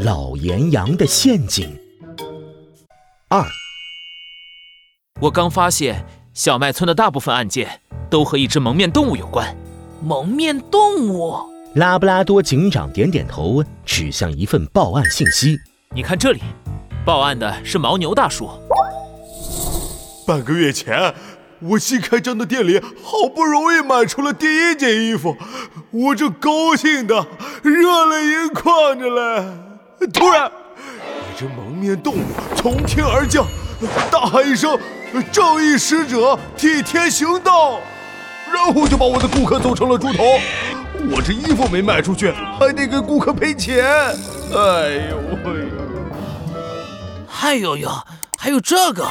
老岩羊的陷阱二，我刚发现小麦村的大部分案件都和一只蒙面动物有关。蒙面动物？拉布拉多警长点点头，指向一份报案信息。你看这里，报案的是牦牛大叔。半个月前，我新开张的店里好不容易买出了第一件衣服，我正高兴的热泪盈眶着嘞。突然，一只蒙面动物从天而降，大喊一声“正义使者，替天行道”，然后就把我的顾客揍成了猪头。我这衣服没卖出去，还得给顾客赔钱。哎呦喂！哎呦呦，还有这个！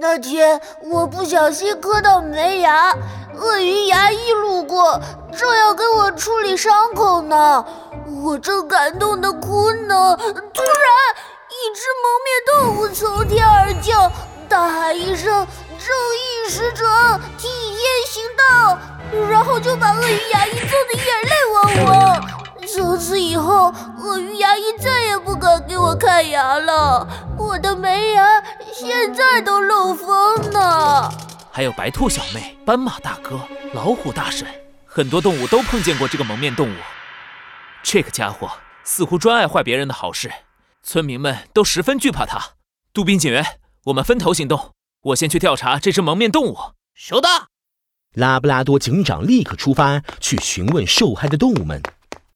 那天我不小心磕到门牙，鳄鱼牙医路过，正要给我处理伤口呢。我正感动的哭呢，突然一只蒙面动物从天而降，大喊一声“正义使者，替天行道”，然后就把鳄鱼牙医揍得眼泪汪汪。从此以后，鳄鱼牙医再也不敢给我看牙了，我的门牙现在都漏风呢。还有白兔小妹、斑马大哥、老虎大婶，很多动物都碰见过这个蒙面动物。这个家伙似乎专爱坏别人的好事，村民们都十分惧怕他。杜宾警员，我们分头行动，我先去调查这只蒙面动物。收到。拉布拉多警长立刻出发去询问受害的动物们。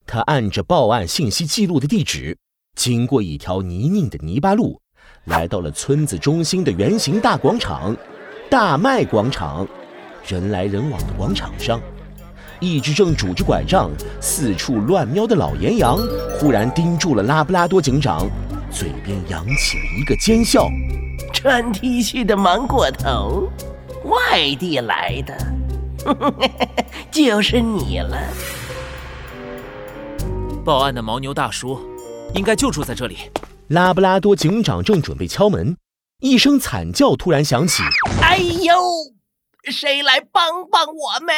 他按着报案信息记录的地址，经过一条泥泞的泥巴路，来到了村子中心的圆形大广场——大麦广场。人来人往的广场上。一只正拄着拐杖四处乱瞄的老岩羊，忽然盯住了拉布拉多警长，嘴边扬起了一个奸笑：“穿 T 恤的芒果头，外地来的，就是你了。”报案的牦牛大叔，应该就住在这里。拉布拉多警长正准备敲门，一声惨叫突然响起：“哎呦，谁来帮帮我们？”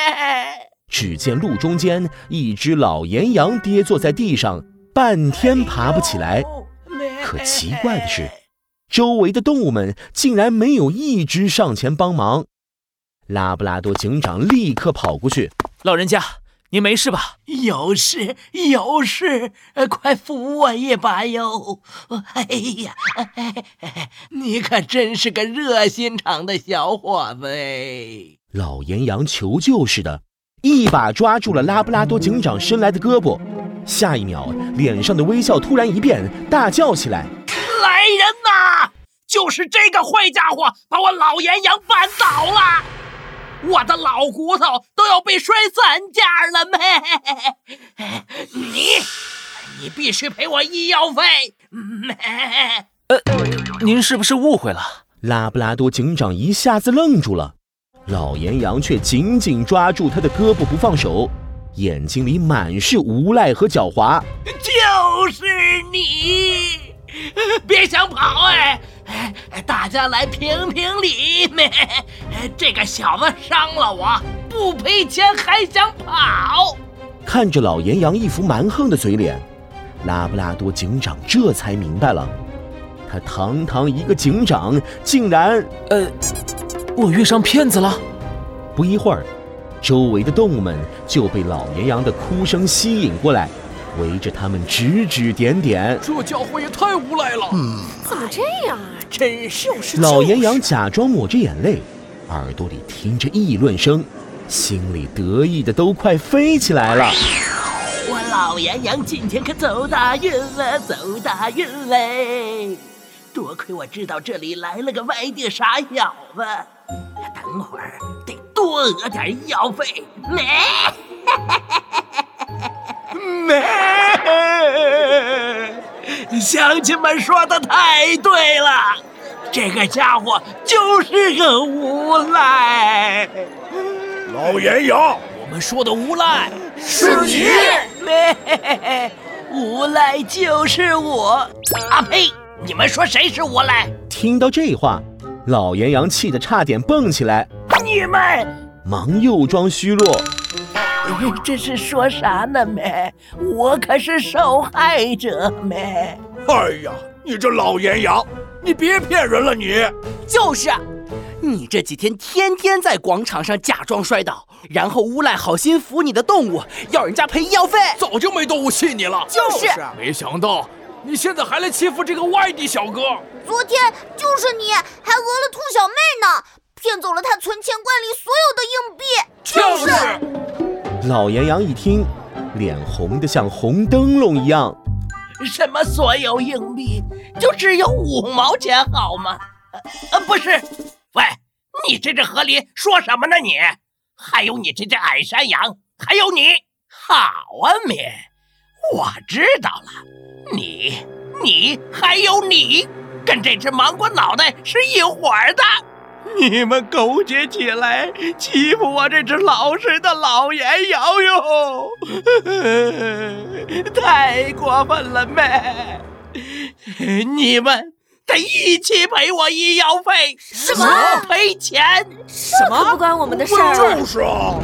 只见路中间，一只老岩羊跌坐在地上，半天爬不起来。可奇怪的是，周围的动物们竟然没有一只上前帮忙。拉布拉多警长立刻跑过去：“老人家，您没事吧？”“有事，有事，快扶我一把哟！”“哎呀，你可真是个热心肠的小伙子哎！”老岩羊求救似的。一把抓住了拉布拉多警长伸来的胳膊，下一秒，脸上的微笑突然一变，大叫起来：“来人呐！就是这个坏家伙把我老岩羊绊倒了，我的老骨头都要被摔散架了没？你，你必须赔我医药费！没？呃，您是不是误会了？”拉布拉多警长一下子愣住了。老岩羊却紧紧抓住他的胳膊不放手，眼睛里满是无赖和狡猾。就是你，别想跑哎！大家来评评理没？这个小子伤了我，不赔钱还想跑？看着老岩羊一副蛮横的嘴脸，拉布拉多警长这才明白了，他堂堂一个警长，竟然……呃。我遇上骗子了！不一会儿，周围的动物们就被老绵羊的哭声吸引过来，围着他们指指点点。这家伙也太无赖了！嗯，怎么这样啊？真是老绵羊假装抹着眼泪，耳朵里听着议论声，心里得意的都快飞起来了。我老绵羊今天可走大运了，走大运嘞！多亏我知道这里来了个外地傻小子。等会儿得多讹点医药费。没，没，乡亲们说的太对了，这个家伙就是个无赖。老岩羊，我们说的无赖是你。没，无赖就是我。啊呸！你们说谁是无赖？听到这话。老岩羊气得差点蹦起来，你们忙又装虚弱。这是说啥呢没？我可是受害者没？哎呀，你这老岩羊，你别骗人了你！就是，你这几天天天在广场上假装摔倒，然后诬赖好心扶你的动物，要人家赔医药费。早就没动物信你了。就是，没想到你现在还来欺负这个外地小哥。昨天就是你，还讹了兔小妹呢，骗走了她存钱罐里所有的硬币。就是。老岩羊一听，脸红的像红灯笼一样。什么所有硬币？就只有五毛钱好吗？呃，不是。喂，你这只河狸说什么呢？你，还有你这只矮山羊，还有你。好啊，你，我知道了。你，你，还有你。跟这只芒果脑袋是一伙的，你们勾结起来欺负我这只老实的老岩羊哟，太过分了呗！你们得一起赔我医药费，什么赔钱？什么？不关我们的事儿。就是啊。